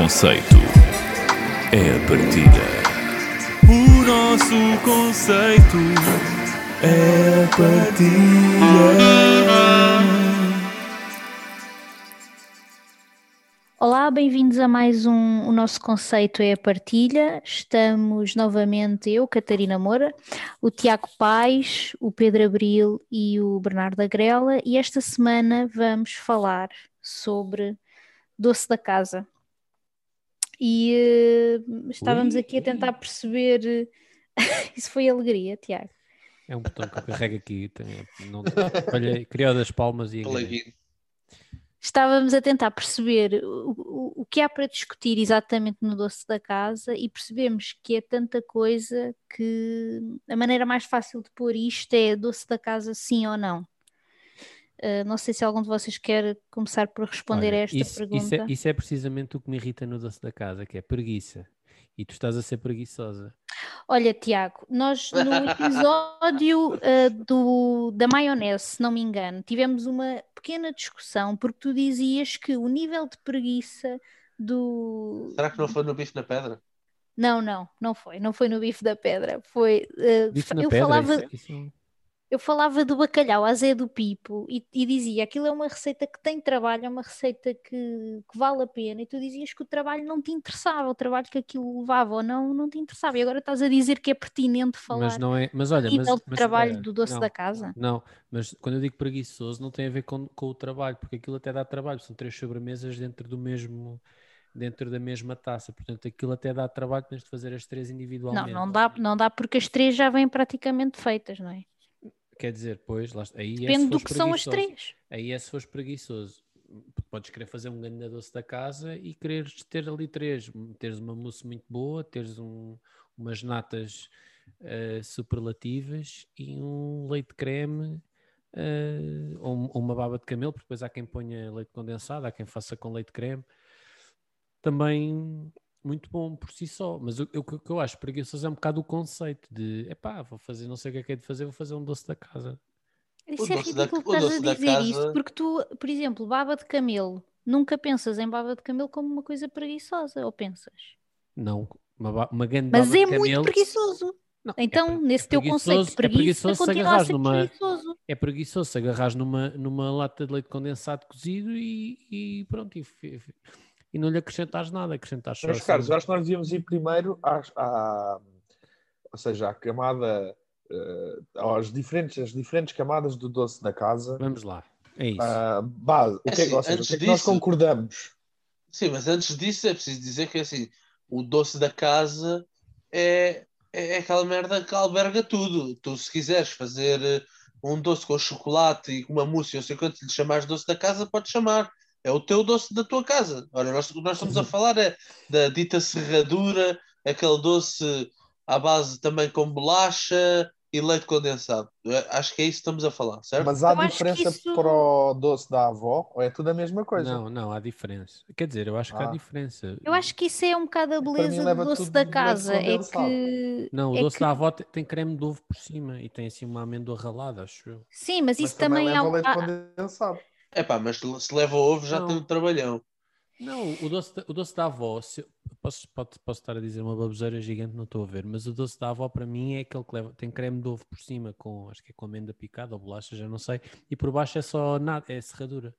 conceito é a partilha. O nosso conceito é a partilha. Olá, bem-vindos a mais um. O nosso conceito é a partilha. Estamos novamente eu, Catarina Moura, o Tiago Pais, o Pedro Abril e o Bernardo Agrela, e esta semana vamos falar sobre doce da casa. E uh, estávamos Ui. aqui a tentar perceber. Isso foi alegria, Tiago. É um botão que eu carrego aqui. Não, olha, criou das palmas e. Estávamos a tentar perceber o, o, o que há para discutir exatamente no doce da casa e percebemos que é tanta coisa que a maneira mais fácil de pôr isto é doce da casa sim ou não. Uh, não sei se algum de vocês quer começar por responder Olha, a esta isso, pergunta. Isso é, isso é precisamente o que me irrita no doce da casa, que é preguiça. E tu estás a ser preguiçosa. Olha, Tiago, nós no episódio uh, do, da maionese, se não me engano, tivemos uma pequena discussão porque tu dizias que o nível de preguiça do. Será que não foi no bife na pedra? Não, não, não foi. Não foi no bife da pedra. Foi. uh, Bife na eu pedra, falava. isso, é- isso- Eu falava do bacalhau à Zé do Pipo e, e dizia aquilo é uma receita que tem trabalho, é uma receita que, que vale a pena. E tu dizias que o trabalho não te interessava, o trabalho que aquilo levava ou não, não te interessava. E agora estás a dizer que é pertinente falar mas não é. Mas olha, mas, de mas trabalho espera, do doce não, da casa. Não, mas quando eu digo preguiçoso, não tem a ver com, com o trabalho, porque aquilo até dá trabalho. São três sobremesas dentro do mesmo. Dentro da mesma taça, portanto aquilo até dá trabalho, tens de fazer as três Não, individualmente. não dá, não dá porque as três já vêm praticamente feitas, não é? Quer dizer, pois, lá, aí é se Depende do fores que são as preguiçoso. três. Aí é se fores preguiçoso. Podes querer fazer um grande doce da casa e quereres ter ali três. Teres uma mousse muito boa, teres um- umas natas eh, superlativas e um leite creme eh, ou, ou uma baba de camelo, porque depois há quem ponha leite condensado, há quem faça com leite creme. Também muito bom por si só. Mas o, que eu acho preguiçoso é um bocado o conceito de epá, vou fazer, não sei o que é que é de fazer, vou fazer um doce da casa. Isso é ridículo que estás a dizer isso, casa- porque tu, por exemplo, baba de camelo, nunca pensas em baba de camelo como uma coisa preguiçosa, ou pensas? Não, uma, uma grande Mas baba é de muito camelo- preguiçoso. Não, é Então, pre- nesse é teu conceito de preguiçoso- é preguiça, preguiçoso se continua a agarrares ser numa- preguiçoso. É preguiçoso se agarras numa, numa lata de leite condensado cozido e, e pronto, e, e não lhe acrescentares nada, acrescentares só Meus assim- caros, eu acho que nós devíamos ir primeiro às, à, ou seja, à camada, eh, às diferentes, as diferentes camadas do doce da casa. Vamos lá, é isso. Ah, base, o que é, assim, ou seja, o antes que, é que nós disso- concordamos? Sim, mas antes disso é preciso dizer que assim, o doce da casa é, é aquela merda que alberga tudo. Tu, se quiseres fazer eh, um doce com chocolate e com uma mousse, eu sei quanto lhe chamares doce da casa, podes chamar. É o teu doce da tua casa. Ora, nós, nós estamos a falar é da dita serradura, aquele doce à base também com bolacha e leite condensado. Acho que é isso que estamos a falar, certo? Mas há Eu diferença isso- para o doce da avó ou é tudo a mesma coisa? Não, não, há diferença. Quer dizer, eu acho que há Ah. diferença. Eu acho que isso é um bocado a beleza do doce da casa. É que. Não, o é doce que- da avó te- tem creme de ovo por cima e tem assim uma amêndoa ralada, acho eu. Sim, mas Mas isso também, também há, leite condensado. É pá, mas se leva ovo já Não. tem um trabalhão. Não, o doce da, o doce da avó, se- posso, pode- posso estar a dizer uma baboseira gigante, não estou a ver, mas o doce da avó para mim é aquele que leva, tem creme de ovo por cima, com, acho que é com amêndoa picada ou bolacha, já não sei, e por baixo é só nada, é serradura.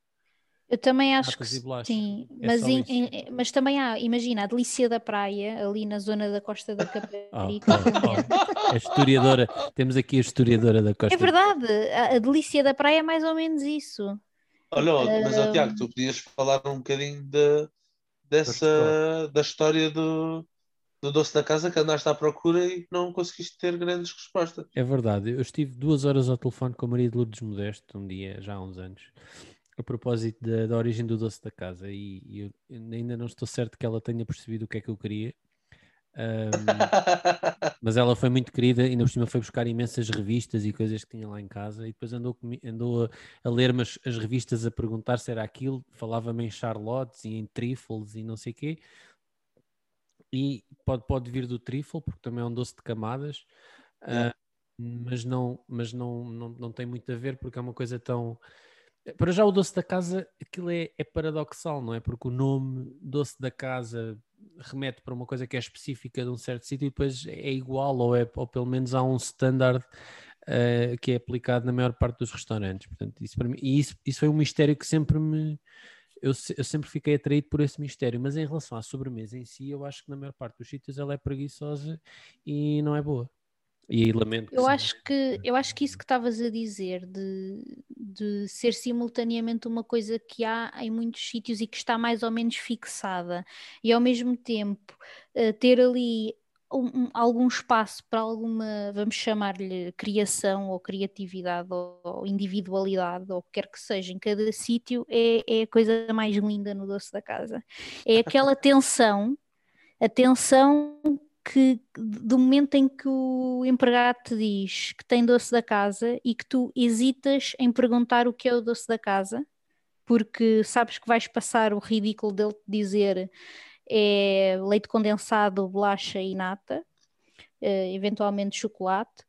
Eu também acho que Natas e sim, É mas, em- mas também há, imagina, a delícia da praia, ali na zona da Costa da Caparica. oh, oh, a historiadora, temos aqui a historiadora da Costa. É verdade, a, a delícia da praia é mais ou menos isso. Olha, mas ó, Ah. Tiago, tu podias falar um bocadinho de, dessa, da história do, do doce da casa que andaste à procura e não conseguiste ter grandes respostas. É verdade, eu estive duas horas ao telefone com a Maria de Lourdes Modesto, um dia, já há uns anos, a propósito da, da origem do doce da casa, e, e eu ainda não estou certo que ela tenha percebido o que é que eu queria. Ahm, mas ela foi muito querida e ainda por cima foi buscar imensas revistas e coisas que tinha lá em casa e depois andou, andou a, a ler as, as revistas a perguntar se era aquilo, falava-me em charlottes e em trifles e não sei o quê e pode, pode vir do trifle porque também é um doce de camadas Yeah. ah, mas não, mas não, não, não tem muito a ver porque é uma coisa tão Para já o doce da casa, aquilo é, é paradoxal, não é? Porque o nome doce da casa remete para uma coisa que é específica de um certo sítio e depois é igual, ou, é, ou pelo menos há um standard uh, que é aplicado na maior parte dos restaurantes. Portanto, isso para mim, e isso, isso foi um mistério que sempre me. Eu, eu, sempre fiquei atraído por esse mistério, mas em relação à sobremesa em si, eu acho que na maior parte dos sítios ela é preguiçosa e não é boa. E aí lamento. Eu acho que eu acho que isso que estavas a dizer de, de ser simultaneamente uma coisa que há em muitos sítios e que está mais ou menos fixada e ao mesmo tempo uh, ter ali um, algum espaço para alguma, vamos chamar-lhe criação ou criatividade ou, ou, individualidade ou o que quer que seja em cada sítio é, é a coisa mais linda no doce da casa. É aquela tensão, a tensão que do momento em que o empregado te diz que tem doce da casa e que tu hesitas em perguntar o que é o doce da casa, porque sabes que vais passar o ridículo dele te dizer é leite condensado, bolacha e nata, uh, eventualmente chocolate.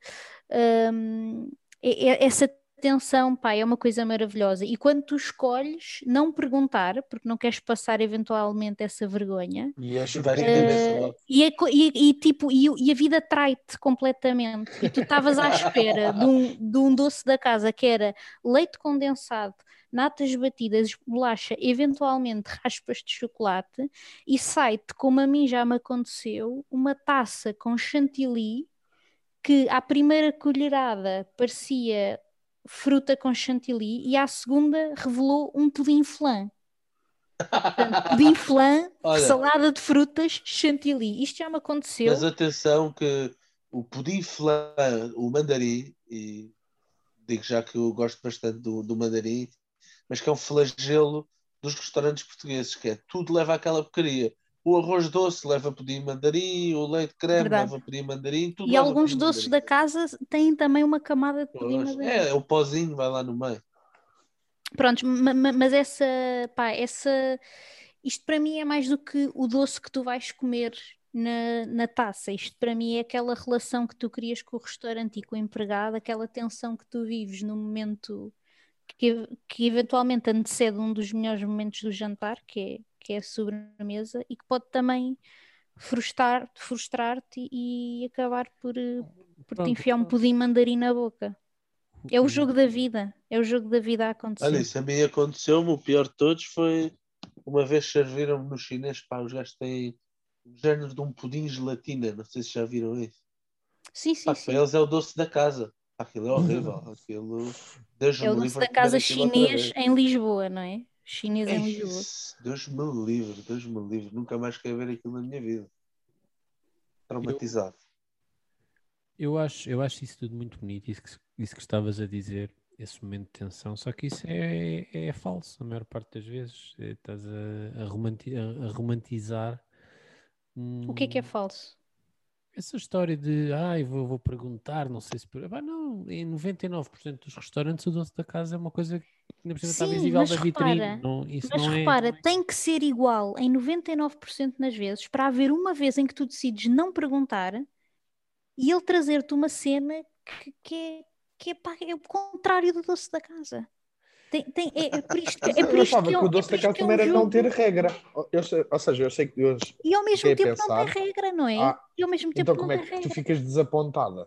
Um, essa tensão, pá, é uma coisa maravilhosa. E quando tu escolhes não perguntar, porque não queres passar eventualmente essa vergonha, e, uh, e, e, e, tipo, e, e a vida trai-te completamente. E tu estavas à espera de um, de um doce da casa que era leite condensado, natas batidas, bolacha, eventualmente raspas de chocolate, e sai-te, como a mim já me aconteceu, uma taça com chantilly que à primeira colherada parecia fruta com chantilly e à segunda revelou um pudim flan. Portanto, pudim flan, Olha, salada de frutas, chantilly. Isto já me aconteceu. Mas atenção que o pudim flan, o mandarim, e digo já que eu gosto bastante do, do mandarim, mas que é um flagelo dos restaurantes portugueses, que é tudo leva àquela porcaria. O arroz doce leva pudim mandarim, o leite creme Verdade. leva pudim mandarim. e alguns doces mandarim. da casa têm também uma camada de pudim mandarim. É, o pozinho vai lá no meio. Prontos, mas essa, pá, essa, isto para mim é mais do que o doce que tu vais comer na, na taça. Isto para mim é aquela relação que tu crias com o restaurante e com o empregado, aquela tensão que tu vives no momento que, que eventualmente antecede um dos melhores momentos do jantar, que é, que é a sobremesa, e que pode também frustrar-te frustrar e acabar por, eh, por te enfiar um pudim mandarim na boca. É o jogo da vida, é o jogo da vida a acontecer. Olha, isso a mim aconteceu-me, o pior de todos foi uma vez serviram-me no chinês, pá, os gajos têm um género de um pudim gelatina, não sei se já viram isso. Sim, sim, pá, sim. Para eles é o doce da casa. Aquilo é horrível. Aquilo. Deus é o doce da casa chinês em Lisboa, não é? Chinês em Lisboa. Deus me livre, Deus me livre. Nunca mais quero ver aquilo na minha vida. Traumatizado. Eu, eu, acho, eu acho isso tudo muito bonito, isso que, isso que estavas a dizer, esse momento de tensão, só que isso é, é, é falso a maior parte das vezes. É, estás a, a, romanti a romantizar. Um... O que é que é falso? Essa história de, ai, vou, vou perguntar, não sei se. Ah, não, em 99% dos restaurantes o doce da casa é uma coisa que ainda precisa estar visível da vitrine. Repara, não, isso mas não é, repara, tem que ser igual em 99% das vezes para haver uma vez em que tu decides não perguntar e ele trazer-te uma cena que, que, é, que é, pá, é o contrário do doce da casa. Tem, tem, é, é, por isto que, é por eu isto que, é, que o doce da casa também era não ter regra. Eu ou seja, eu sei que hoje. E ao mesmo tempo pensar, não tem regra, não é? Ah, e ao mesmo tempo então como é que regra. tu ficas desapontada?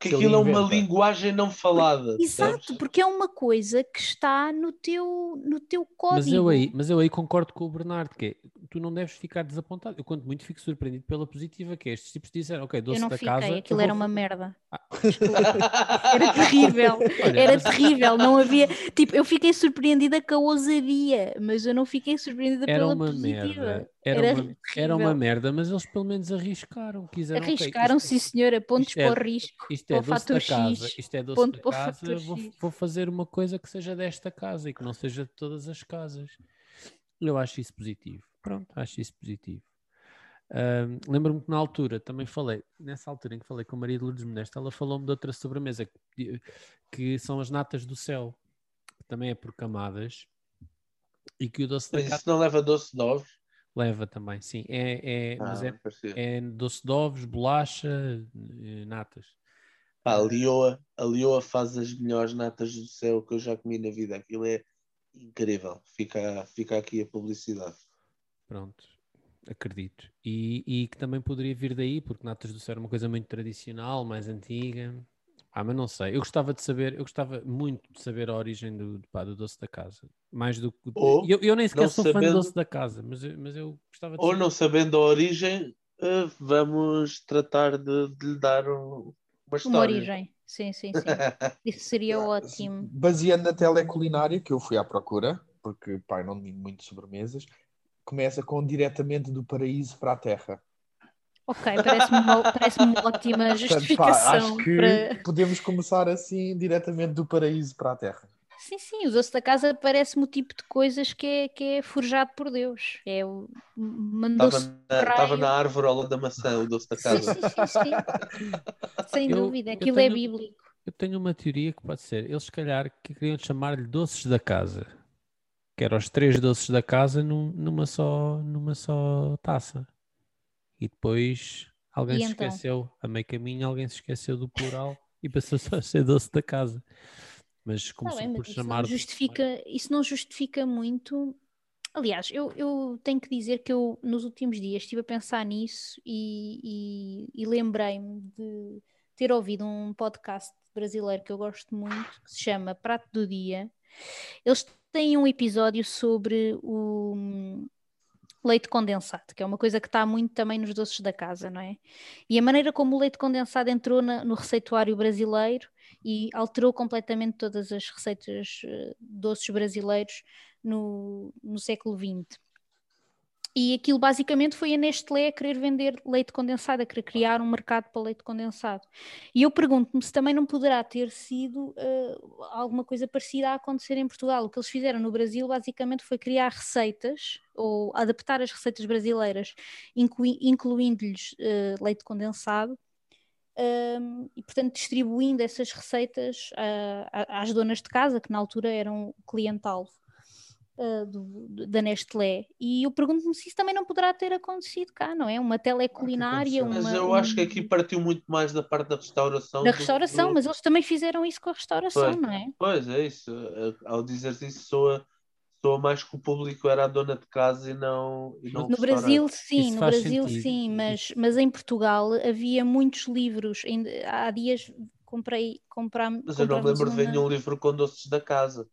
que aquilo é uma linguagem não falada. Exato, sabes? porque é uma coisa que está no teu, no teu código. Mas eu, aí, mas eu aí concordo com o Bernardo, que é, tu não deves ficar desapontado. Eu, quanto muito, fico surpreendido pela positiva, que é estes tipos disseram, ok, doce eu não da fiquei, casa... aquilo era vou... uma merda. Ah. era terrível, Olha, era mas... terrível, não havia... Tipo, eu fiquei surpreendida com a ousadia, mas eu não fiquei surpreendida era pela uma positiva. Merda. Era, era, uma, era uma merda, mas eles pelo menos arriscaram. Quiseram, arriscaram, okay, sim senhora, pontos para o risco. Isto é doce da casa, isto é doce da casa, vou, vou, fazer uma coisa que seja desta casa e que não seja de todas as casas. Eu acho isso positivo. Pronto, acho isso positivo. Um, Lembro-me que na altura também falei, nessa altura em que falei com a Maria de Lourdes Modesto, ela falou-me de outra sobremesa que, que, são as natas do céu, que também é por camadas e que o doce Mas da isso não leva doce de ovos? Leva também, sim. É, é, ah, mas é, é, doce de ovos, bolacha, eh, natas. Pá, a Lioa, a Lioa faz as melhores natas do céu que eu já comi na vida. Aquilo é incrível. Fica, fica aqui a publicidade. Pronto, acredito. E, e que também poderia vir daí, porque Natas do Céu era uma coisa muito tradicional, mais antiga. Ah, mas não sei. Eu gostava de saber, eu gostava muito de saber a origem do, pá, do doce da casa. Mais do que. Ou, eu, eu nem sequer sou fã do sabendo- doce da casa, mas, eu- mas eu gostava de Ou saber. não sabendo a origem, eh, vamos tratar de, de lhe dar um- uma história. Uma origem. Sim, sim, sim. Isso seria ótimo. Baseando na teleculinária, que eu fui à procura, porque pai não domino muito sobremesas, começa com diretamente do paraíso para a terra. Ok, parece-me uma, parece uma ótima Portanto, pá, justificação acho que para. podemos começar assim, diretamente do paraíso para a terra. Sim, sim, o doce da casa parece-me o tipo de coisas que é, que é forjado por Deus. É o mandou-se Estava na, na árvore ao lado da maçã, o doce da casa. sim, sim, sim. Sem Eu- dúvida, aquilo é tenho- bíblico. Eu tenho uma teoria que pode ser. Eles, se calhar, que queriam chamar-lhe doces da casa. Que eram os três doces da casa num- numa, só, numa só taça. E depois alguém E se então? esqueceu, a meio caminho, alguém se esqueceu do plural e passou só a ser doce da casa. Mas Está começou Tá bem, por mas isso chamar. não justifica, isso não justifica muito. Aliás, eu, eu tenho que dizer que eu nos últimos dias estive a pensar nisso e, e- e lembrei-me de ter ouvido um podcast brasileiro que eu gosto muito, que se chama Prato do Dia. Eles têm um episódio sobre o hum, leite condensado, que é uma coisa que está muito também nos doces da casa, não é? E a maneira como o leite condensado entrou na- no receituário brasileiro e alterou completamente todas as receitas eh, doces brasileiros no, no século XX. E aquilo basicamente foi a Nestlé a querer vender leite condensado, a querer criar um mercado para leite condensado. E eu pergunto-me se também não poderá ter sido eh, alguma coisa parecida a acontecer em Portugal. O que eles fizeram no Brasil basicamente foi criar receitas ou adaptar as receitas brasileiras, inclui- incluindo-lhes eh, leite condensado, um, e portanto distribuindo essas receitas a- às donas de casa, que na altura eram cliente-alvo ah, do- do- da Nestlé. E eu pergunto-me se isso também não poderá ter acontecido cá, não é? Uma teleculinária, aconteceu. uma, Mas eu acho que aqui partiu muito mais da parte da restauração. da restauração, do- mas eles também fizeram isso com a restauração, Pois. não é? Pois é isso. Eh, Ao dizer isso, soa, soa mais que o público era a dona de casa e não. E não No. Brasil, sim, Isso no Brasil, sentido. sim, mas, mas em Portugal havia muitos livros. Ainda, há dias comprei, compram, Mas eu não lembro de ver uma- nenhum livro com doces da casa.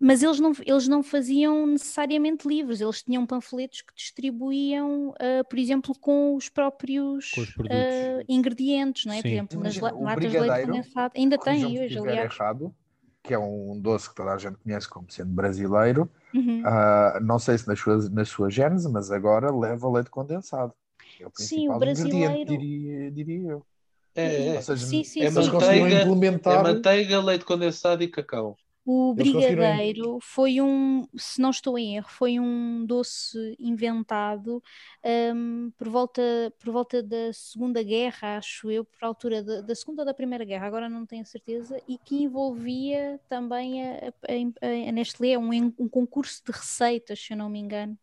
Mas eles não, eles não faziam necessariamente livros, eles tinham panfletos que distribuíam, ah, por exemplo, com os próprios Com os ah, ingredientes, não é? Por exemplo, nas Imagina, o latas de leite brigadeiro, condensado. Ainda tem hoje, aliás. errado, que é um doce que toda a gente conhece como sendo brasileiro. Uhum. Ah, não sei se nas suas, na sua gênese, mas agora leva leite condensado. É o Sim, o principal ingrediente, brasileiro- diria, diria eu. É, é. Ou seja, Sim, sim, é sim. manteiga- É implementar. manteiga, leite condensado e cacau. O Eles brigadeiro foi um, se não estou em erro, foi um doce inventado hum, por volta, por volta da Segunda Guerra, acho eu, por altura da, da Segunda ou da Primeira Guerra, agora não tenho a certeza, e que envolvia também a, a, a Nestlé, um, um concurso de receitas, se eu não me engano,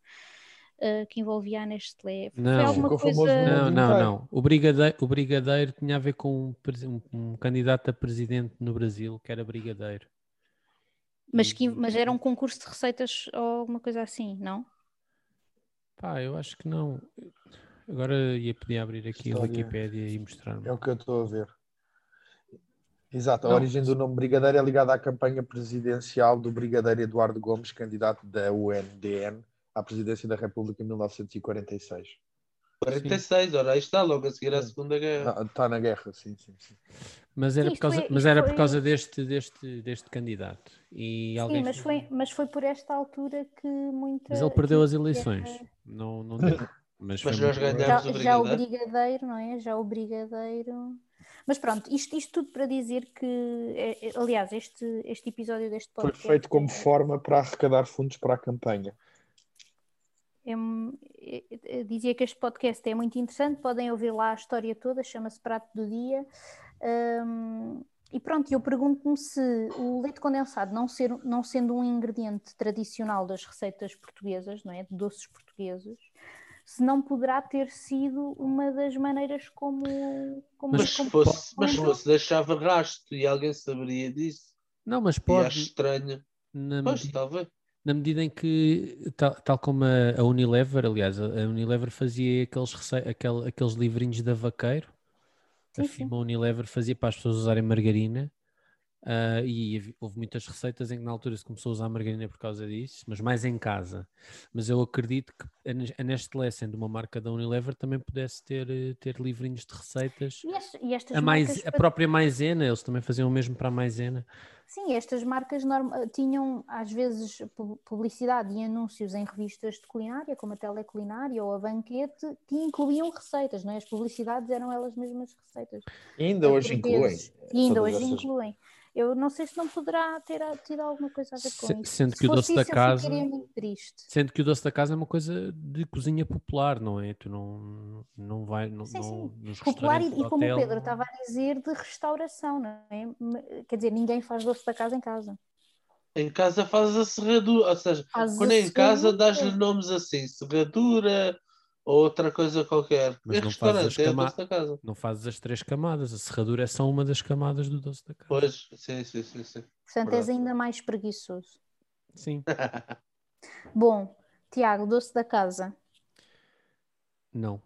uh, que envolvia a Nestlé. Foi Não. alguma Ficou famoso coisa. no Não, não, não. O brigadeiro, o brigadeiro tinha a ver com um, um- um candidato a presidente no Brasil que era brigadeiro. Mas, E- que, mas era um concurso de receitas ou alguma coisa assim, não? Pá, eu acho que não. Agora ia pedir abrir aqui a História. Wikipédia e mostrar-me. É o que eu estou a ver. Exato, a Não. origem do nome Brigadeiro é ligada à campanha presidencial do Brigadeiro Eduardo Gomes, candidato da UNDN à presidência da República em 1946. 46, ora, aí está, logo a seguir à Segunda Guerra. Não, Está na guerra, sim, sim, sim. Mas era, Sim, por causa, foi- mas era foi- por causa deste, deste, deste candidato. E alguém Sim, mas foi, mas foi por esta altura que muita. mas ele perdeu as eleições. Não, não deu. Mas, foi Mas nós muito- ganhamos. Já, o já o brigadeiro. brigadeiro, não é? Já o brigadeiro. Mas pronto, isto, isto tudo para dizer que, é- é- aliás, este, este episódio deste Foi podcast feito como é- forma para arrecadar fundos para a campanha. É, é- é- dizia que este podcast é muito interessante, podem ouvir lá a história toda, chama-se Prato do Dia. Hum, e pronto, eu pergunto-me se o leite condensado, não, ser, não sendo um ingrediente tradicional das receitas portuguesas, não é? De doces portugueses, se não poderá ter sido uma das maneiras como. como Mas se como- fosse, mas se como- fosse deixava rastro e alguém saberia disso. Não, mas E acho pode, estranho. na, Pois, talvez. Na medida em que, tal, tal como a, a Unilever, aliás, a, a Unilever fazia aqueles, rece- aquele- aqueles livrinhos da vaqueiro, a Sim, firma Unilever fazia para as pessoas usarem margarina. Ah, e houve muitas receitas em que na altura se começou a usar margarina por causa disso, mas mais em casa. Mas eu acredito que a Nes- a Nestlé, sendo uma marca da Unilever, também pudesse ter, eh, ter livrinhos de receitas. E, est- e estas A, mais, marcas a própria Maisena, eles também faziam o mesmo para a Maisena. Sim, estas marcas norma- tinham às vezes pu- publicidade e anúncios em revistas de culinária, como a Teleculinária ou a Banquete, que incluíam receitas, não é? As publicidades eram elas mesmas receitas. E ainda hoje incluem. E ainda hoje essas- incluem. Eu não sei se não poderá ter tido alguma coisa a ver com Se- isso. sendo Se que o fosse doce da isso, eu casa-. Sendo que o doce da casa é uma coisa de cozinha popular, não é? Tu não, não vai não, Sim, não- sim. nos Popular e, e como o hotel, Pedro não- estava a dizer, de restauração, não é? Me- Quer dizer, ninguém faz doce da casa em casa. Em casa fazes a serradura, ou seja, Fazes quando é em casa dás-lhe nomes assim, serradura outra coisa qualquer. Mas não fazes é cama- doce da casa. Não fazes as três camadas, a serradura é só uma das camadas do doce da casa. Pois, sim, sim, sim, sim. Portanto, és Verdade. ainda mais preguiçoso. Sim. Bom, Tiago, doce da casa. Não.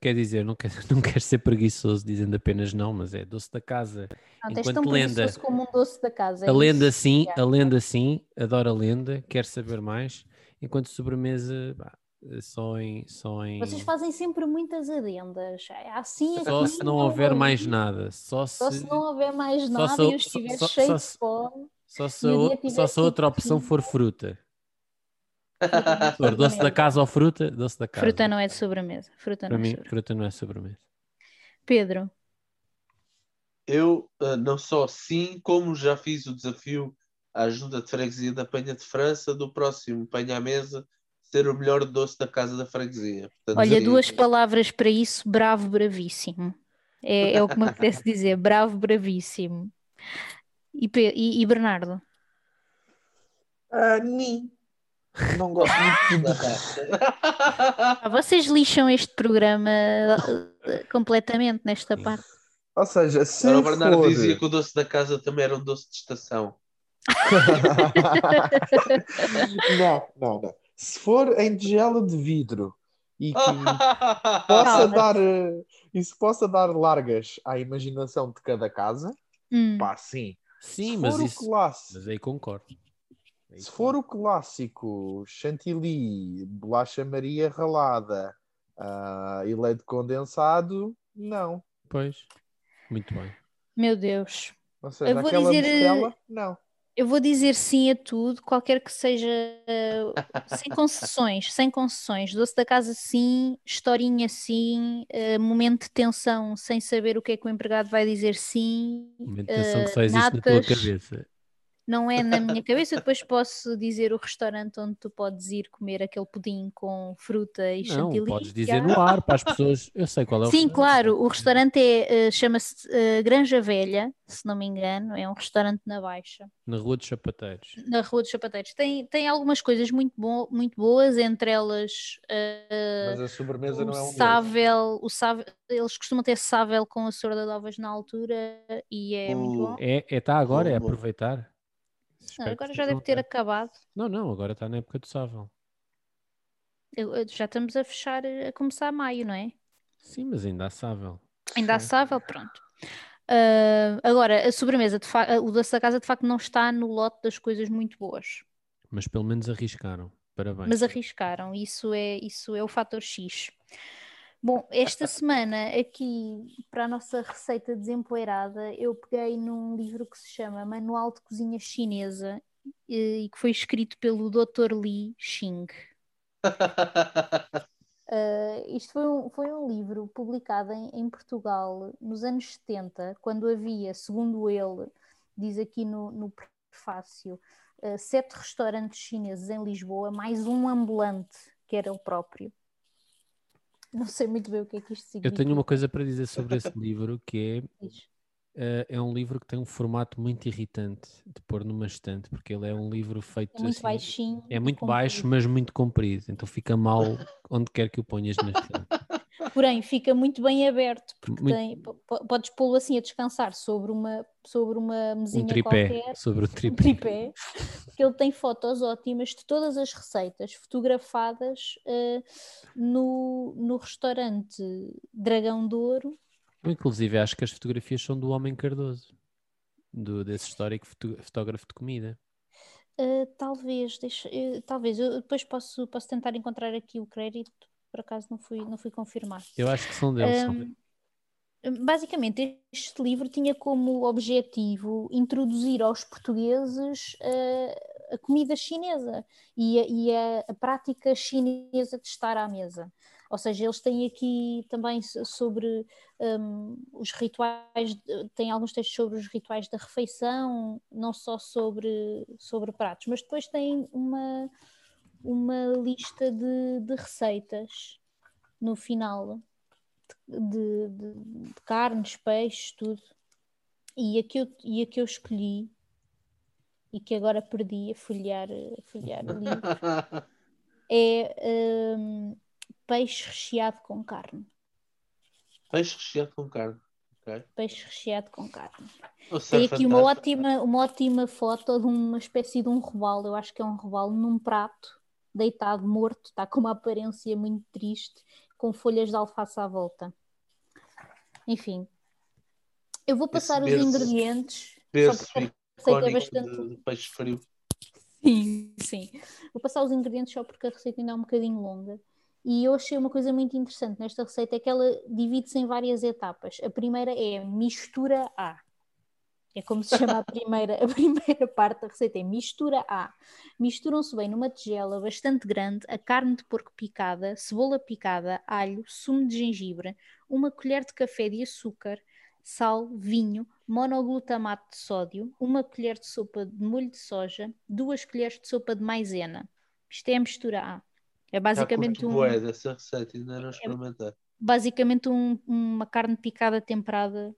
Quer dizer, não quer, não quer ser preguiçoso dizendo apenas não, mas é doce da casa. Não, tens Enquanto tão lenda- preguiçoso como um doce da casa. é a lenda isso, sim, Tiago. a lenda sim, adoro a lenda, quer saber mais. Enquanto sobremesa, pá, só em. Só em... Vocês fazem sempre muitas adendas. É Assim Só aqui, se não houver ali. mais nada. Só se, Só se não houver mais Só nada se- e eu só- estiver só- cheio só de fome. só se, o só se a outra opção for fruta. For doce da casa ou fruta, doce da casa. Fruta não é de sobremesa. Fruta Para não é mim, sobremesa. fruta não é sobremesa. Pedro, Eu ah, não só sim, como já fiz o desafio à ajuda de freguesia da Penha de França, do próximo Penha à Mesa, ser o melhor doce da casa da freguesia. Portanto, olha, sim. duas palavras para isso: bravo, bravíssimo. É, é o que me apetece dizer: bravo, bravíssimo. E, e- e Bernardo? Ah, nem. Não gosto muito de. Ah, vocês lixam este programa eh, completamente nesta parte. Ou seja, se Agora o Bernardo for... dizia que o doce da casa também era um doce de estação. não, não, não. Se for em tigela de vidro e que possa Calma. dar eh, isso possa dar largas à imaginação de cada casa, Hum, pá, sim. Sim, se mas for isso. o clássico, Mas aí concordo. Aí se for o clássico chantilly, bolacha Maria ralada ah, e leite condensado, não. Pois. Muito bem. meu Deus. Ou seja, Eu vou aquela dizer, mostela, não. Eu vou dizer sim a tudo, qualquer que seja, eh, sem concessões, sem concessões. Doce da casa sim, historinha sim, eh, momento de tensão sem saber o que é que o empregado vai dizer sim. Uma intenção que eh, só existe na tua natas, cabeça. Não é na minha cabeça, eu depois posso dizer o restaurante onde tu podes ir comer aquele pudim com fruta e Não, chantilly. podes que dizer no ar para as pessoas. Eu sei qual é o Sim, claro, o restaurante é, eh, chama-se eh, Granja Velha, se não me engano, é um restaurante na Baixa. Na Rua dos Sapateiros. na Rua dos Sapateiros. Tem, tem algumas coisas muito, bo muito boas, entre elas eh, Mas a sobremesa o não é um sável, o sável, eles costumam ter sável com a sorda de ovas na altura e é muito Uh, bom. É, é tá agora, é aproveitar. Não, agora já deve ter acabado. Não, não, agora está na época do eu- já estamos a fechar, a começar maio, não é? Sim, mas ainda há sável. Ainda há sável, pronto. Ah, agora, a sobremesa, de o doce da casa de facto não está no lote das coisas muito boas. Mas pelo menos arriscaram. Parabéns. mas arriscaram, isso é, isso é o fator X. Bom, esta semana aqui para a nossa receita desempoeirada, eu peguei num livro que se chama Manual de Cozinha Chinesa e que foi escrito pelo Dr. Li Xing. Uh, isto foi um, foi um livro publicado em, em Portugal nos anos 70, quando havia, segundo ele, diz aqui no, no prefácio, uh, sete restaurantes chineses em Lisboa, mais um ambulante, que era ele próprio. Não sei muito bem o que é que isto Eu significa. tenho uma coisa para dizer sobre esse livro que é eh, é um livro que tem um formato muito irritante de pôr numa estante, porque ele é um livro feito É muito assim, baixinho. é muito baixo, mas muito comprido, então fica mal onde quer que o ponhas na estante. Porém, fica muito bem aberto, porque Muito- tem, po- po- podes pô-lo assim a descansar sobre uma, sobre uma mesinha Um tripé qualquer, sobre o um tripé. tripé, porque ele tem fotos ótimas de todas as receitas fotografadas eh, no, no restaurante Dragão de Ouro. Inclusive, acho que as fotografias são do Homem Cardoso, do, desse histórico foto- fotógrafo de comida. Eh, talvez, deixa, eh, talvez, eu depois posso, posso tentar encontrar aqui o crédito, por acaso não fui, não fui confirmar. Eu acho que são deles. são. Basicamente, este livro tinha como objetivo introduzir aos portugueses eh, a comida chinesa e, a, e a- a prática chinesa de estar à mesa. Ou seja, eles têm aqui também so- sobre hum, os rituais, têm alguns textos sobre os rituais da refeição, não só sobre, sobre pratos, mas depois têm uma, uma lista de, de receitas no final de, de- de carnes, peixes, tudo. E a que eu, e a que eu escolhi e que agora perdi a folhear, a folhear o livro é hum, peixe recheado com carne. Peixe recheado com carne. Peixe recheado com carne. Isso Tem aqui uma ótima, uma ótima foto de uma espécie de um robalo, eu acho que é um robalo num prato, deitado, morto, está com uma aparência muito triste, com folhas de alface à volta. Enfim, eu vou passar os berço- ingredientes, só Berço porque a receita é bastante. de peixe frio. Sim, sim. Vou passar os ingredientes só porque a receita ainda é um bocadinho longa. E eu achei uma coisa muito interessante nesta receita, é que ela divide-se em várias etapas. A primeira é mistura A. É como se chama a primeira, a primeira parte da receita, é mistura A. Misturam-se bem numa tigela bastante grande a carne de porco picada, cebola picada, alho, sumo de gengibre, uma colher de café de açúcar, sal, vinho, monoglutamato de sódio, uma colher de sopa de molho de soja, duas colheres de sopa de maisena. Isto é a mistura A. É basicamente, um, bué dessa receita, ainda não experimentei. basicamente um- uma carne picada temperada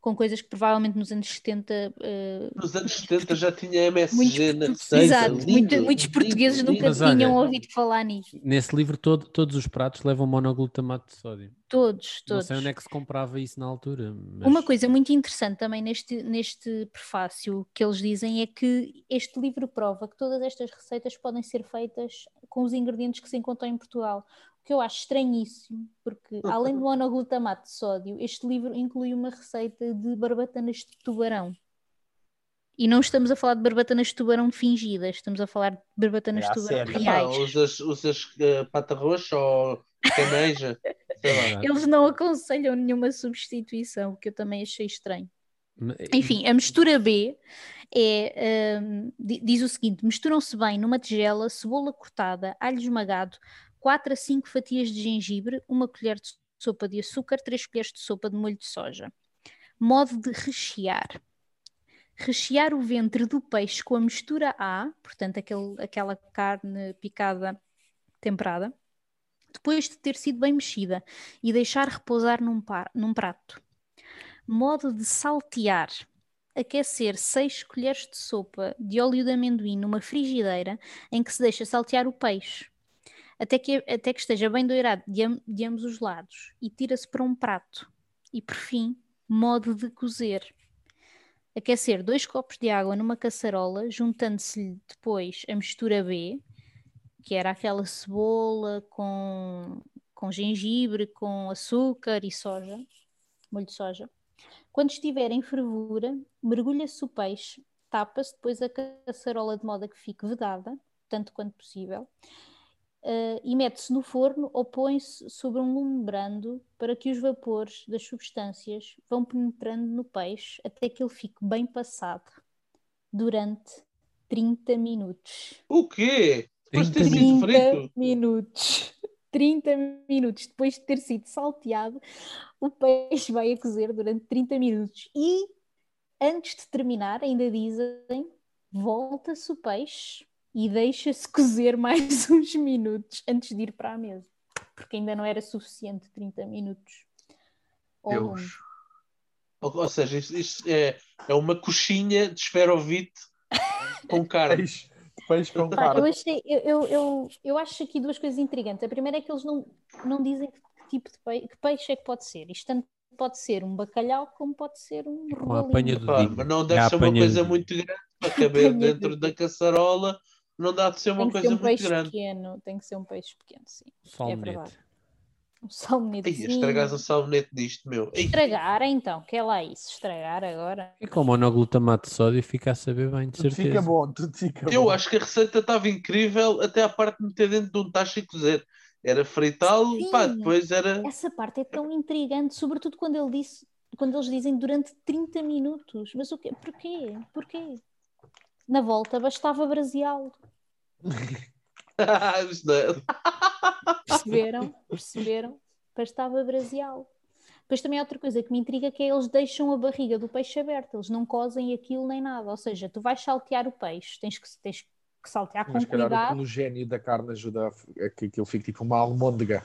com coisas que provavelmente nos anos 70 eh, Nos anos 70 já tinha muitos, MSG na portu- receita. Exato, lindo, muita- muitos lindo, portugueses lindo. nunca Mas olha- tinham ouvido falar nisto. Nesse livro, todo- todos os pratos levam monoglutamato de sódio. Todos, Não todos. sei onde é que se comprava isso na altura. Mas... Uma coisa muito interessante também neste, neste prefácio que eles dizem é que este livro prova que todas estas receitas podem ser feitas com os ingredientes que se encontram em Portugal. Que eu acho estranhíssimo, porque além do monoglutamato de sódio, este livro inclui uma receita de barbatanas de tubarão. E não estamos a falar de barbatanas de tubarão fingidas, estamos a falar de barbatanas É de tubarão sério. Ah, reais. usas usas eh, pata roxa ou caneja? Lá. Eles não aconselham nenhuma substituição, o que eu também achei estranho. Enfim, a mistura B é, hum, di- diz o seguinte: misturam-se bem numa tigela cebola cortada, alho esmagado, 4 a 5 fatias de gengibre, uma colher de sopa de açúcar, 3 colheres de sopa de molho de soja. Modo de rechear. Rechear o ventre do peixe com a mistura A, portanto, aquele, aquela carne picada temperada, depois de ter sido bem mexida, e deixar repousar num, par- num prato. Modo de saltear. Aquecer 6 colheres de sopa de óleo de amendoim numa frigideira em que se deixa saltear o peixe. Até que, até que esteja bem doirado de, am- de ambos os lados e tira-se para um prato. E por fim, modo de cozer. Aquecer 2 copos de água numa caçarola, juntando-se-lhe depois a mistura B, que era aquela cebola com, com gengibre, com açúcar e soja, molho de soja. Quando estiver em fervura, mergulha-se o peixe, tapa-se depois a caçarola de modo a que fique vedada, tanto quanto possível, eh, e mete-se no forno ou põe-se sobre um lume brando para que os vapores das substâncias vão penetrando no peixe até que ele fique bem passado durante 30 minutos. O quê? Depois de ter 30 sido 30 frito? minutos. 30 minutos depois de ter sido salteado, o peixe vai a cozer durante 30 minutos. E antes de terminar, ainda dizem, volta-se o peixe e deixa-se cozer mais uns minutos antes de ir para a mesa. Porque ainda não era suficiente 30 minutos. lume. Deus. Ou, ou seja, isto, isto é, é uma coxinha de esferovite com carne. Peixe, peixe com Pá, eu, carne. achei, eu, eu, eu, eu acho aqui duas coisas intrigantes. A primeira é que eles não, não dizem que tipo de peixe, que peixe é que pode ser. Isto tanto pode ser um bacalhau como pode ser um apanha rolinho. do Pá, Dinho. mas não É deve a ser uma apanha coisa muito grande para caber Apanha dentro da caçarola. Não dá de ser uma Tem que ser coisa um muito peixe grande. pequeno, tem que ser um peixe pequeno, sim. Salmonete. verdade. Um Ei, salmonetezinho. estragares um sabonete disto, meu. Ei, Estragar então, que é lá isso, estragar agora. E com monoglutamato de sódio fica a saber bem, de Tudo certeza. fica bom, tudo fica Eu bom. acho que a receita estava incrível até a parte de meter dentro de um tacho e cozer. Era fritá-lo, pá, depois era. Essa parte é tão intrigante, sobretudo quando ele disse, quando eles dizem durante 30 minutos. Mas o quê? Porquê? Porquê? Na volta bastava braseá-lo. Perceberam? Perceberam? Bastava braseá-lo. Depois também há outra coisa que me intriga que é eles deixam a barriga do peixe aberta, eles não cozem aquilo nem nada. Ou seja, tu vais saltear o peixe, tens que, tens que saltear com Mas se calhar o cuidado. cologénio da carne ajuda a que aquilo fique tipo uma almôndega.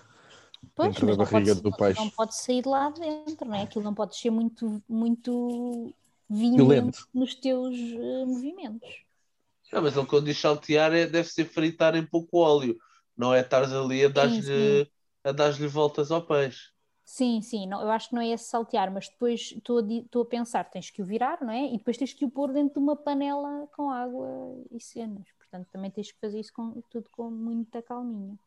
Pois, dentro mas da barriga pode, do não- peixe. Não pode sair de lá dentro, não é? Aquilo não pode ser muito, muito Violento. violento nos teus eh, movimentos. Não, mas ele quando diz saltear é, deve ser fritar em pouco óleo. Não é estar ali a dar-lhe dar-lhe voltas ao peixe. Sim, sim, não, eu acho que não é esse saltear, mas depois estou a, a pensar, tens que o virar, não é? E depois tens que o pôr dentro de uma panela com água e cenas. Portanto, também tens que fazer isso com, tudo com muita calminha.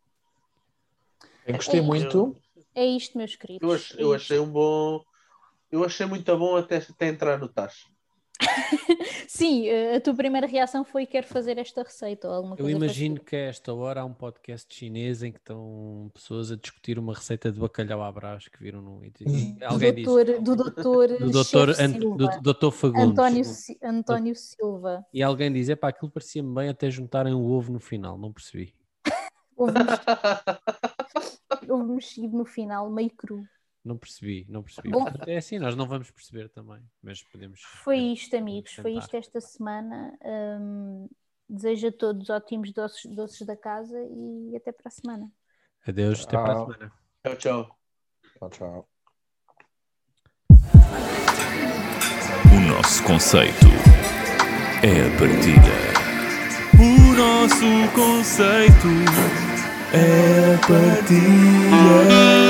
Eu gostei É. muito. É isto, meus queridos. Eu, ach- é eu achei um bom. Eu achei muito bom até, até entrar no tacho. Sim, eh, a tua primeira reação foi quero fazer esta receita ou alguma Eu coisa imagino que a esta hora há um podcast chinês em que estão pessoas a discutir uma receita de bacalhau à brás que viram no alguém doutor, do doutor, do doutor, Ant- Silva, do doutor Fagundes. António, António Silva. e alguém diz, epá, aquilo parecia-me bem até juntarem o ovo no final, não percebi. Houve mexido, houve mexido no final, meio cru. Não percebi, não percebi. Bom. Portanto, é assim, nós não vamos perceber também, mas podemos. Foi podemos- isto, amigos, podemos foi tentar. isto esta semana. Hum, desejo a todos ótimos doces, doces da casa e até para a semana. Adeus, até para a semana. Tchau, tchau. Tchau, tchau. O nosso conceito é a partida. O nosso conceito é a partida.